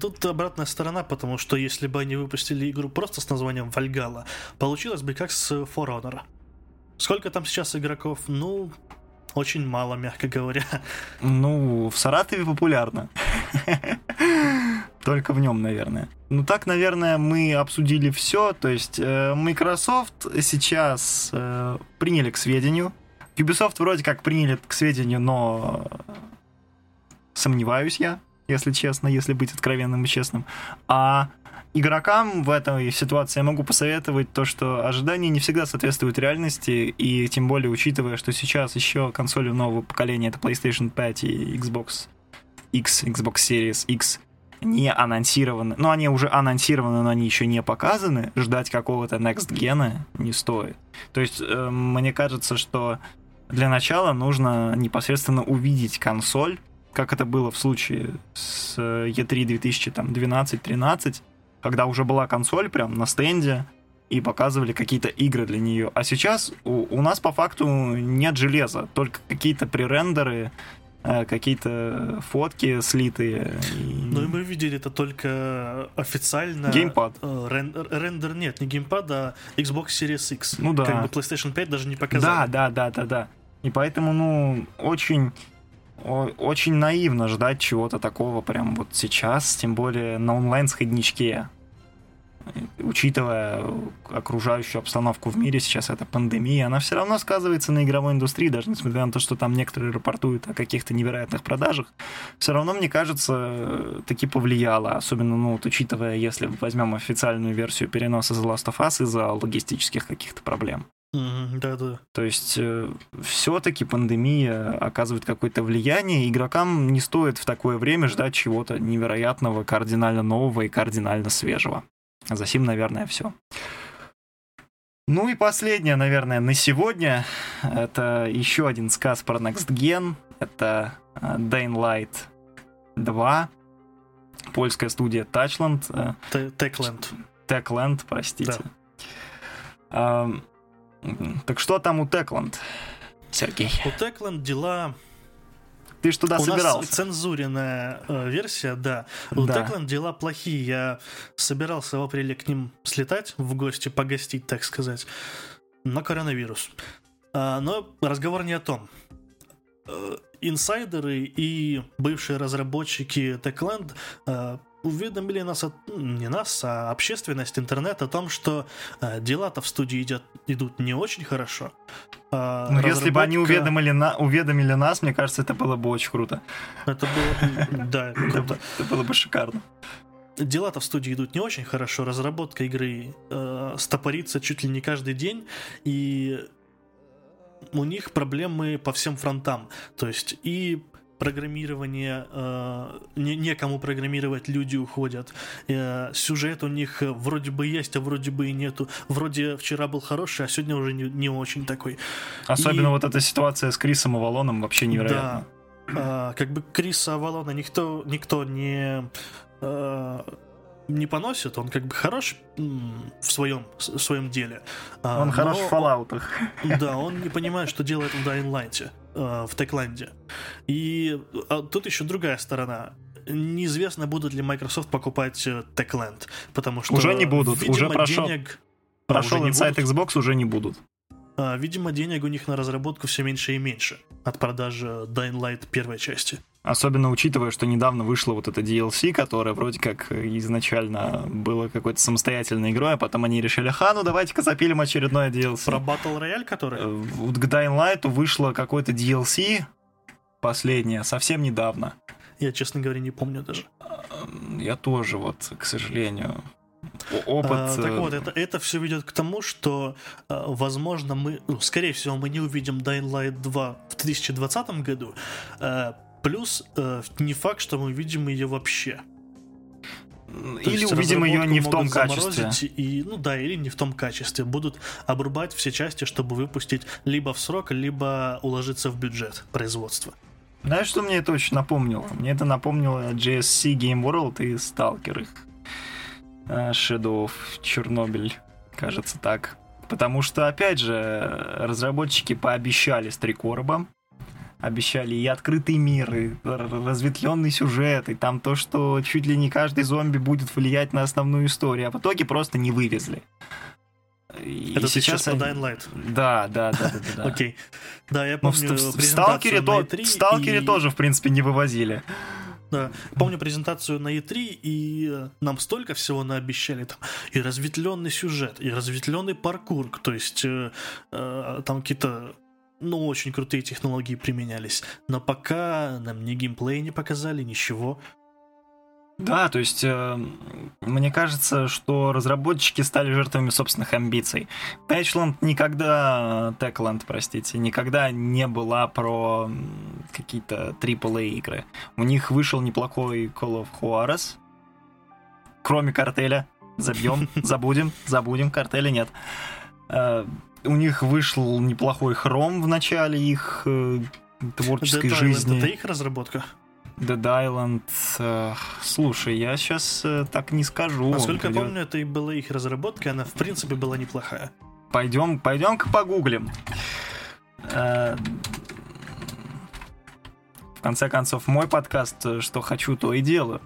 Тут обратная сторона, потому что если бы они выпустили игру просто с названием Вальгала, получилось бы как с For Honor. Сколько там сейчас игроков? Ну, очень мало, мягко говоря. Ну, в Саратове популярно. Только в нем, наверное. Ну так, наверное, мы обсудили все. То есть э, Microsoft сейчас э, приняли к сведению. Ubisoft вроде как приняли к сведению, но сомневаюсь я, если честно, если быть откровенным и честным. А игрокам в этой ситуации я могу посоветовать то, что ожидания не всегда соответствуют реальности, и тем более учитывая, что сейчас еще консоли нового поколения, это PlayStation 5 и Xbox X, Xbox Series X, не анонсированы. Ну, они уже анонсированы, но они еще не показаны. Ждать какого-то Next Gen не стоит. То есть, э, мне кажется, что для начала нужно непосредственно увидеть консоль, как это было в случае с E3 2012-13, когда уже была консоль прям на стенде, и показывали какие-то игры для нее. А сейчас у, у нас по факту нет железа, только какие-то пререндеры, э, какие-то фотки слитые. Ну и мы видели это только официально. Геймпад. Э, рендер, рендер нет, не геймпад, а Xbox Series X. Ну да. Как бы PlayStation 5 даже не показали. Да, да, да, да, да. И поэтому, ну, очень очень наивно ждать чего-то такого прям вот сейчас, тем более на онлайн-сходничке. Учитывая окружающую обстановку в мире сейчас, это пандемия, она все равно сказывается на игровой индустрии, даже несмотря на то, что там некоторые рапортуют о каких-то невероятных продажах, все равно, мне кажется, таки повлияло, особенно, ну, вот, учитывая, если возьмем официальную версию переноса The Last of Us из-за логистических каких-то проблем. Да, да. То есть э, все-таки пандемия оказывает какое-то влияние. Игрокам не стоит в такое время ждать чего-то невероятного, кардинально нового и кардинально свежего. За сим, наверное, все. Ну и последнее, наверное, на сегодня. Это еще один сказ про Next Gen. Это э, Dying Light 2. Польская студия Touchland. Э, Techland. Techland, простите. Да. Так что там у Текланд, Сергей? У Текланд дела ты ж туда У собирался. нас цензуренная э, версия, да. У да. Текланд дела плохие. Я собирался в апреле к ним слетать в гости, погостить, так сказать. Но коронавирус. А, но разговор не о том. Э, инсайдеры и бывшие разработчики Techland уведомили нас, не нас, а общественность, интернет о том, что э, дела-то в студии идет, идут не очень хорошо. А ну, разработка... если бы они уведомили, на, уведомили нас, мне кажется, это было бы очень круто. Это было бы, да, круто. Это было бы шикарно. Дела-то в студии идут не очень хорошо, разработка игры э, стопорится чуть ли не каждый день, и у них проблемы по всем фронтам. То есть и программирование, э, не, некому программировать, люди уходят. Э, сюжет у них вроде бы есть, а вроде бы и нету. Вроде вчера был хороший, а сегодня уже не, не очень такой. Особенно и... вот эта ситуация с Крисом Авалоном вообще невероятно. Да. Э, как бы Криса Авалона никто, никто не... Э, не поносит, он как бы хорош в своем, в своем деле. А, он но, хорош в фоллаутах. Да, он не понимает, что делает в Dying Light, э, в Techland. И а тут еще другая сторона. Неизвестно, будут ли Microsoft покупать э, Techland, потому что... Уже не будут, видимо, уже прошел, денег... прошел а, Inside Xbox, уже не будут. А, видимо, денег у них на разработку все меньше и меньше от продажи Dying Light первой части. Особенно учитывая, что недавно вышло вот это DLC, которое вроде как изначально было какой-то самостоятельной игрой, а потом они решили, ха, ну давайте-ка запилим очередное DLC. Про Battle Royale, который? Э, вот к Dying Light вышло какой-то DLC последнее, совсем недавно. Я, честно говоря, не помню даже. Я тоже, вот, к сожалению опыт. А, так вот, это, это все ведет к тому, что, возможно, мы, ну, скорее всего, мы не увидим Dying Light 2 в 2020 году, Плюс э, не факт, что мы увидим ее вообще. То или увидим ее не в том качестве. И, ну да, или не в том качестве. Будут обрубать все части, чтобы выпустить либо в срок, либо уложиться в бюджет производства. Знаешь, что мне это очень напомнило? Мне это напомнило GSC Game World и Stalker их. Э, Shadow of Чернобыль, кажется так. Потому что, опять же, разработчики пообещали с три короба, обещали и открытый мир, и разветвленный сюжет, и там то, что чуть ли не каждый зомби будет влиять на основную историю, а в итоге просто не вывезли. И Это сейчас про Dying Light? Да, да, да, да. да. Окей. Да, я помню в, в, Сталкере, то, в Сталкере и... тоже, в принципе, не вывозили. Да. Помню презентацию на E3, и э, нам столько всего наобещали там. И разветвленный сюжет, и разветвленный паркур. То есть э, э, там какие-то ну, очень крутые технологии применялись. Но пока нам ни геймплей не показали, ничего. Да, то есть э, мне кажется, что разработчики стали жертвами собственных амбиций. Techland никогда, Techland, простите, никогда не была про какие-то AAA игры. У них вышел неплохой Call of Juarez, кроме картеля. Забьем, забудем, забудем, картеля нет. Э, у них вышел неплохой хром в начале их э, творческой Dead жизни. Island это их разработка? Dead Island. Э, слушай, я сейчас э, так не скажу. Насколько я помню, это и была их разработка, она в принципе была неплохая. Пойдем, пойдем-ка погуглим. Э, в конце концов, мой подкаст э, «Что хочу, то и делаю».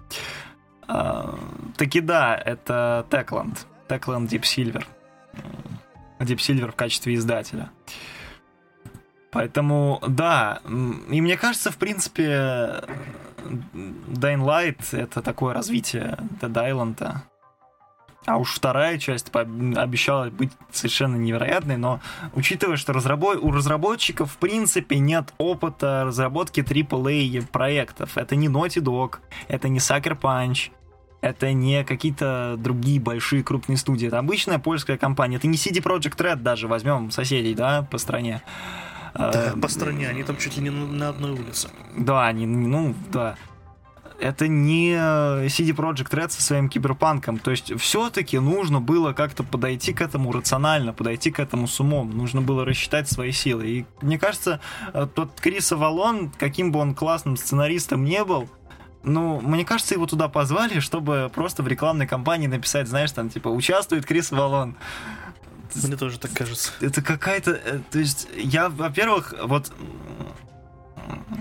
Э, таки да, это Techland. Techland Deep Silver. Deep Silver в качестве издателя. Поэтому, да, и мне кажется, в принципе, Dying Light — это такое развитие Dead Island. А уж вторая часть обещала быть совершенно невероятной, но учитывая, что разработ... у разработчиков в принципе нет опыта разработки AAA проектов, это не Naughty Dog, это не Sucker Punch, это не какие-то другие большие крупные студии. Это обычная польская компания. Это не CD Project Red даже, возьмем соседей, да, по стране. Да, по стране, они там чуть ли не на одной улице. Да, они, ну, да. Это не CD Project Red со своим киберпанком. То есть все-таки нужно было как-то подойти к этому рационально, подойти к этому с умом. Нужно было рассчитать свои силы. И мне кажется, тот Крис Авалон, каким бы он классным сценаристом не был, ну, мне кажется, его туда позвали, чтобы просто в рекламной кампании написать, знаешь, там, типа, участвует Крис Валон. Мне тоже так кажется. Это какая-то... Э, то есть, я, во-первых, вот...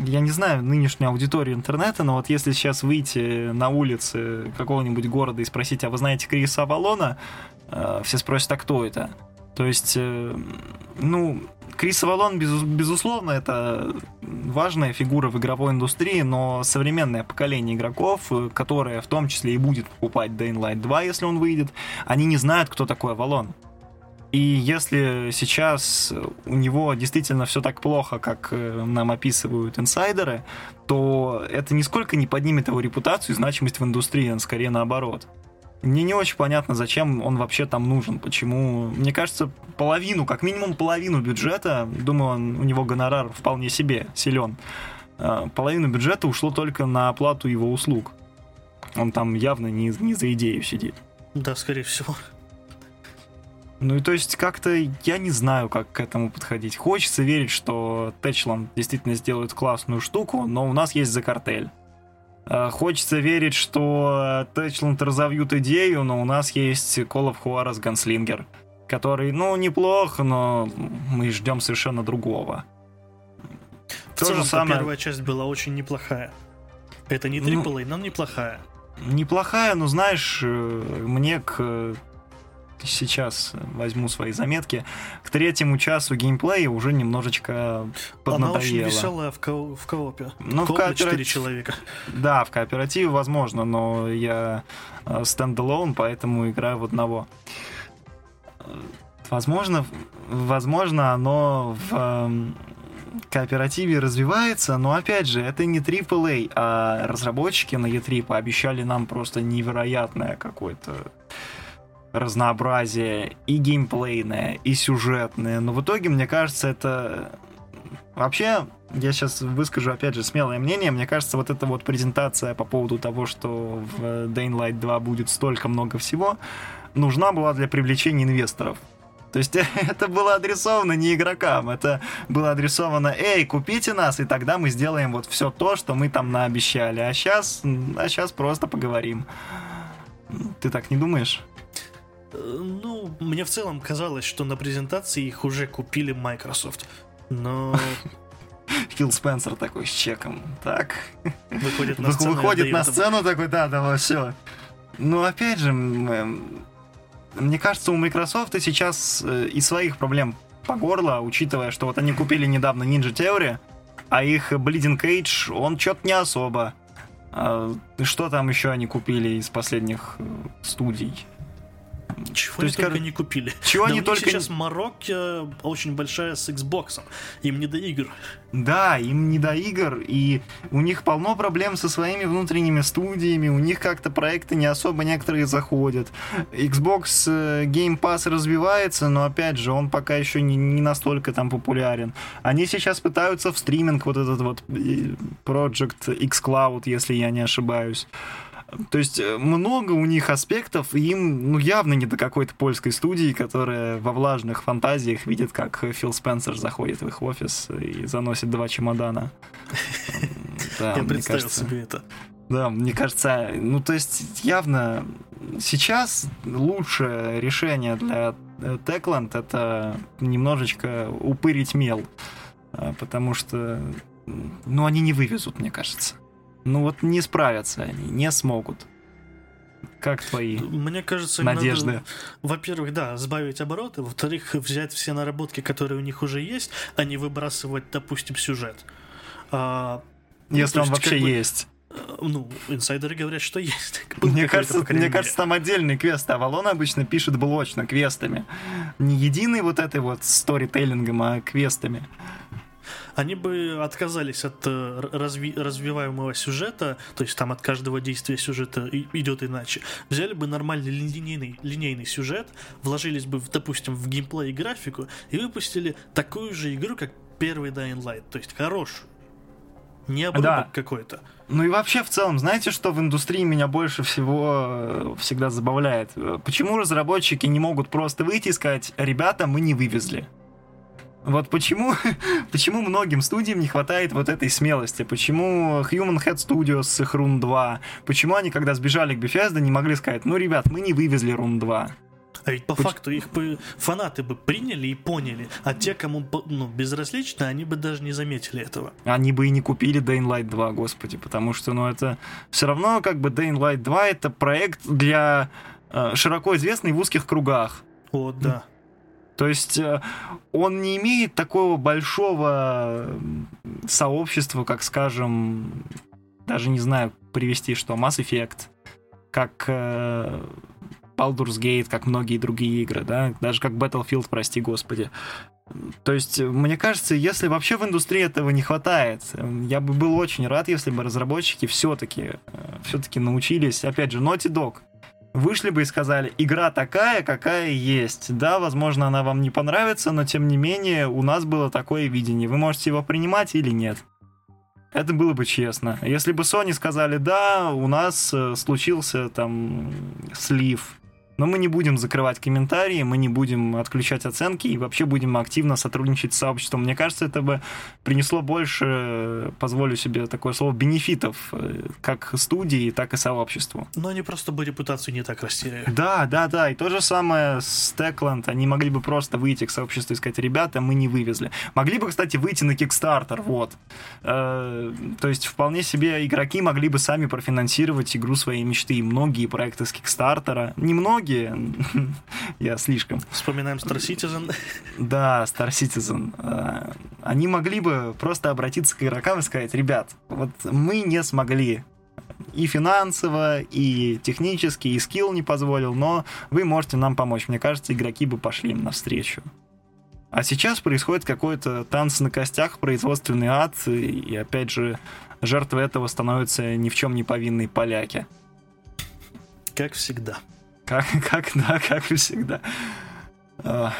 Я не знаю нынешнюю аудиторию интернета, но вот если сейчас выйти на улицы какого-нибудь города и спросить, а вы знаете Криса Авалона, э, все спросят, а кто это? То есть, э, ну, Крис Авалон, без, безусловно, это важная фигура в игровой индустрии, но современное поколение игроков, э, которое в том числе и будет покупать Dying Light 2, если он выйдет, они не знают, кто такой Авалон. И если сейчас у него действительно все так плохо, как э, нам описывают инсайдеры, то это нисколько не поднимет его репутацию и значимость в индустрии, а скорее наоборот. Мне не очень понятно, зачем он вообще там нужен, почему. Мне кажется, половину, как минимум половину бюджета, думаю, он, у него гонорар вполне себе силен, а, половину бюджета ушло только на оплату его услуг. Он там явно не, не за идею сидит. Да, скорее всего. Ну и то есть как-то я не знаю, как к этому подходить. Хочется верить, что Тэчланд действительно сделает классную штуку, но у нас есть за картель. А, хочется верить, что Тэчланд разовьют идею, но у нас есть Call of Juarez Gunslinger, который, ну, неплох, но мы ждем совершенно другого. В То целом, же самое... первая часть была очень неплохая. Это не AAA, ну, но неплохая. Неплохая, но знаешь, э, мне к сейчас возьму свои заметки. К третьему часу геймплея уже немножечко поднадоело. Она очень веселая в, ко- в коопе. Ну, в, в коопе 4 человека. Да, в кооперативе возможно, но я стендалон, поэтому играю в одного. Возможно, возможно, оно в эм, кооперативе развивается, но опять же, это не AAA, а разработчики на E3 пообещали нам просто невероятное какое-то разнообразие и геймплейное, и сюжетное. Но в итоге, мне кажется, это... Вообще, я сейчас выскажу, опять же, смелое мнение. Мне кажется, вот эта вот презентация по поводу того, что в Dying Light 2 будет столько много всего, нужна была для привлечения инвесторов. То есть это было адресовано не игрокам, это было адресовано, эй, купите нас, и тогда мы сделаем вот все то, что мы там наобещали. А сейчас, а сейчас просто поговорим. Ты так не думаешь? Ну, мне в целом казалось, что на презентации их уже купили Microsoft. Но... Фил Спенсер такой с чеком. Так. Выходит на сцену. Выходит на сцену такой, да, давай, все. Ну, опять же, мне кажется, у Microsoft сейчас э, и своих проблем по горло, учитывая, что вот они купили недавно Ninja Theory, а их Bleeding Cage, он что-то не особо. А, что там еще они купили из последних э, студий? Чего То они есть, только кор... не купили. Чего да они только сейчас Марокко очень большая с Xbox. Им не до игр. Да, им не до игр, и у них полно проблем со своими внутренними студиями, у них как-то проекты не особо некоторые заходят. Xbox э, Game Pass развивается, но опять же, он пока еще не, не настолько там популярен. Они сейчас пытаются в стриминг вот этот вот э, Project xCloud, если я не ошибаюсь. То есть э, много у них аспектов, и им ну, явно не до какой-то польской студии, которая во влажных фантазиях видит, как Фил Спенсер заходит в их офис и заносит два чемодана. Я представил себе это. Да, мне кажется, ну то есть явно сейчас лучшее решение для Techland это немножечко упырить мел, а, потому что ну они не вывезут, мне кажется. Ну вот не справятся они, не смогут. Как твои Мне кажется, надежды? Надо, во-первых, да, сбавить обороты, во-вторых, взять все наработки, которые у них уже есть, а не выбрасывать, допустим, сюжет. А, ну, Если он вообще бы, есть. Э, ну, инсайдеры говорят, что есть. Мне кажется, мне кажется, там отдельный квест. Авалон обычно пишет блочно, квестами. Не единый вот этой вот сторителлингом, а квестами они бы отказались от э, разви развиваемого сюжета, то есть там от каждого действия сюжета идет иначе. Взяли бы нормальный линейный, линейный сюжет, вложились бы, допустим, в геймплей и графику и выпустили такую же игру, как первый Dying Light, то есть хорошую. Не обрубок да. какой-то. Ну и вообще в целом, знаете, что в индустрии меня больше всего э, всегда забавляет? Почему разработчики не могут просто выйти и сказать, ребята, мы не вывезли? Вот почему, почему многим студиям не хватает вот этой смелости? Почему Human Head Studios с их Run 2? Почему они, когда сбежали к Bethesda, не могли сказать, ну, ребят, мы не вывезли Run 2? А ведь по Поч... факту их бы фанаты бы приняли и поняли, а те, кому ну, безразлично, они бы даже не заметили этого. Они бы и не купили Dying Light 2, господи, потому что, ну, это все равно как бы Dying Light 2 это проект для э, широко известный в узких кругах. Вот, да. То есть э, он не имеет такого большого сообщества, как, скажем, даже не знаю привести, что Mass Effect, как э, Baldur's Gate, как многие другие игры, да, даже как Battlefield, прости господи. То есть, мне кажется, если вообще в индустрии этого не хватает, я бы был очень рад, если бы разработчики все-таки все-таки научились, опять же, Naughty Dog, вышли бы и сказали, игра такая, какая есть. Да, возможно, она вам не понравится, но тем не менее у нас было такое видение. Вы можете его принимать или нет. Это было бы честно. Если бы Sony сказали, да, у нас э, случился там слив, но мы не будем закрывать комментарии, мы не будем отключать оценки и вообще будем активно сотрудничать с сообществом. Мне кажется, это бы принесло больше, позволю себе такое слово, бенефитов э, как студии, так и сообществу. Но они просто бы репутацию не так растеряли. Да, да, да. И то же самое с Techland. Они могли бы просто выйти к сообществу и сказать, ребята, мы не вывезли. Могли бы, кстати, выйти на Kickstarter, вот. Э, то есть вполне себе игроки могли бы сами профинансировать игру своей мечты. И многие проекты с Kickstarter, немногие, многие, я слишком. Вспоминаем Star Citizen. Да, Star Citizen. А, они могли бы просто обратиться к игрокам и сказать, ребят, вот мы не смогли и финансово, и технически, и скилл не позволил, но вы можете нам помочь. Мне кажется, игроки бы пошли им навстречу. А сейчас происходит какой-то танц на костях, производственный ад, и опять же, жертвой этого становятся ни в чем не повинные поляки. Как всегда. Как, как, да, как и всегда. А,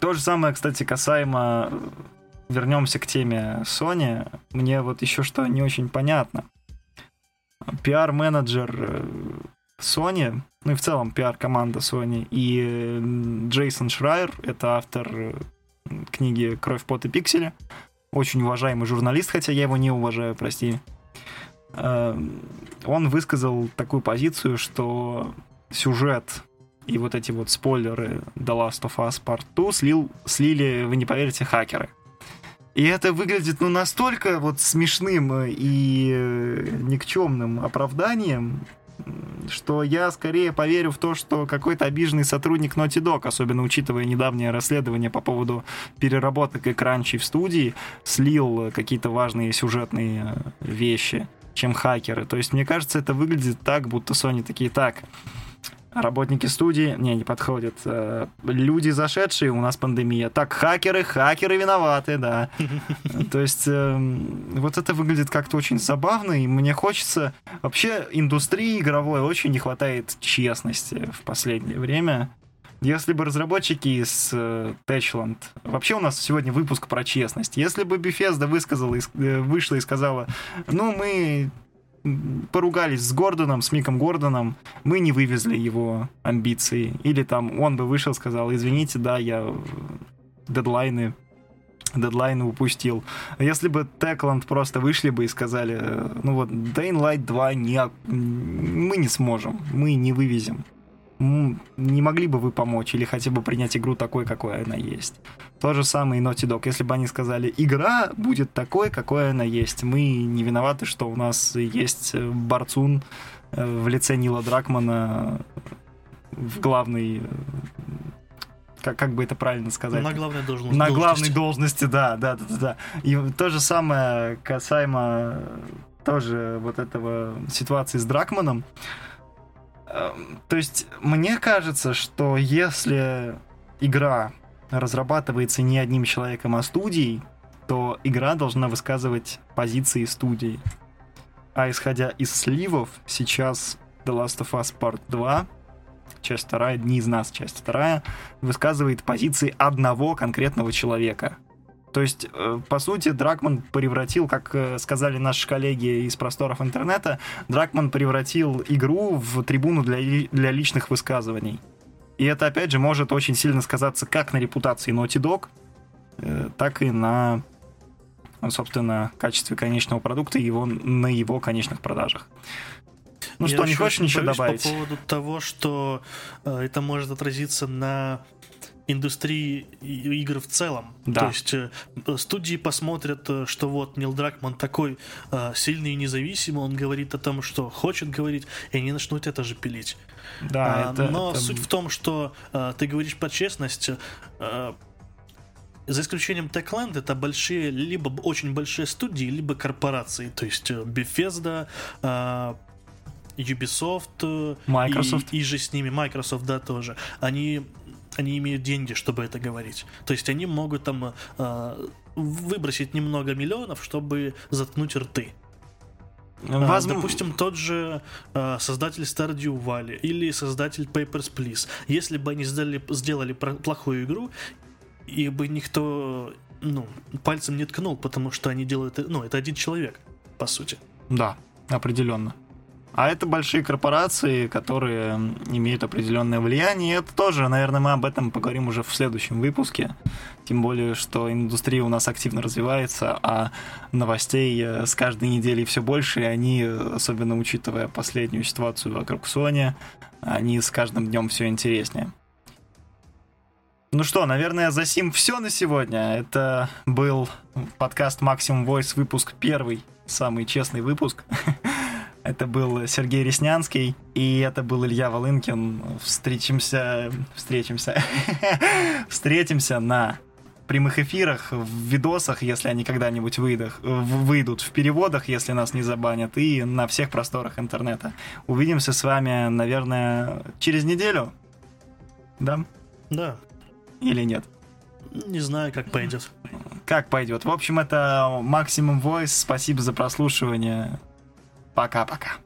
то же самое, кстати, касаемо... Вернемся к теме Sony. Мне вот еще что не очень понятно. Пиар-менеджер э, Sony, ну и в целом пиар-команда Sony, и Джейсон Шрайер, это автор э, книги «Кровь, пот и пиксели», очень уважаемый журналист, хотя я его не уважаю, прости. Э, он высказал такую позицию, что сюжет и вот эти вот спойлеры The Last of Us Part 2 слил, слили, вы не поверите, хакеры. И это выглядит ну настолько вот смешным и никчемным оправданием, что я скорее поверю в то, что какой-то обиженный сотрудник Naughty Dog, особенно учитывая недавнее расследование по поводу переработок и в студии, слил какие-то важные сюжетные вещи, чем хакеры. То есть мне кажется, это выглядит так, будто Sony такие так Работники студии, не, не подходят. Э, люди зашедшие, у нас пандемия. Так, хакеры, хакеры виноваты, да. То есть эм, вот это выглядит как-то очень забавно, и мне хочется... Вообще индустрии игровой очень не хватает честности в последнее время. Если бы разработчики из э, Techland... Вообще у нас сегодня выпуск про честность. Если бы Bethesda высказала, э, вышла и сказала, ну, мы поругались с Гордоном, с Миком Гордоном, мы не вывезли его амбиции. Или там он бы вышел, сказал, извините, да, я дедлайны дедлайны упустил. Если бы Techland просто вышли бы и сказали, ну вот, Dying Light 2 не, мы не сможем, мы не вывезем не могли бы вы помочь или хотя бы принять игру такой, какой она есть. То же самое и Naughty Dog. Если бы они сказали, игра будет такой, какой она есть, мы не виноваты, что у нас есть э, Барцун э, в лице Нила Дракмана в главной э, как, как бы это правильно сказать? На главной должности. На главной должности, да, да, да, да. И то же самое касаемо тоже вот этого ситуации с Дракманом. Эм, то есть мне кажется, что если игра разрабатывается не одним человеком, а студией, то игра должна высказывать позиции студии. А исходя из сливов, сейчас The Last of Us Part 2, часть вторая, не из нас часть вторая, высказывает позиции одного конкретного человека. То есть, э, по сути, Дракман превратил, как э, сказали наши коллеги из просторов интернета, Дракман превратил игру в трибуну для, для личных высказываний. И это, опять же, может очень сильно сказаться как на репутации Naughty Dog, э, так и на, собственно, качестве конечного продукта и его, на его конечных продажах. Ну Я что, не хочешь ничего добавить? По поводу того, что э, это может отразиться на индустрии игр в целом. Да. То есть э, студии посмотрят, э, что вот Нил Дракман такой э, сильный и независимый, он говорит о том, что хочет говорить, и они начнут это же пилить. Да, А, это, но это- суть в том, что э, ты говоришь про честность. э, за исключением Techland, это большие, либо очень большие студии, либо корпорации. То есть Bethesda, э, Ubisoft, Microsoft. И, и же с ними, Microsoft, да, тоже. Они, они имеют деньги, чтобы это говорить. То есть они могут там э, выбросить немного миллионов, чтобы заткнуть рты. А, Возм- Допустим, тот же э, создатель Stardew Valley или создатель Papers, Please. Если бы они сделали, сделали плохую игру, их бы никто ну, пальцем не ткнул, потому что они делают... Ну, это один человек, по сути. Да, определенно. А это большие корпорации, которые имеют определенное влияние. И это тоже, наверное, мы об этом поговорим уже в следующем выпуске. Тем более, что индустрия у нас активно развивается, а новостей э, с каждой неделей все больше, и они, э, особенно учитывая последнюю ситуацию вокруг Sony, они с каждым днем все интереснее. Ну что, наверное, за сим все на сегодня. Это был подкаст Максимум Voice, выпуск первый, самый честный выпуск. Это был Сергей Реснянский, и это был Илья Волынкин. Встретимся, встретимся, встретимся на прямых эфирах, в видосах, если они когда-нибудь выйдут, выйдут, в переводах, если нас не забанят, и на всех просторах интернета. Увидимся с вами, наверное, через неделю. Да? Да, Или нет? не знаю, как пойдет. Как пойдет. В общем, это Максимум Voice. Спасибо за прослушивание. Пока-пока.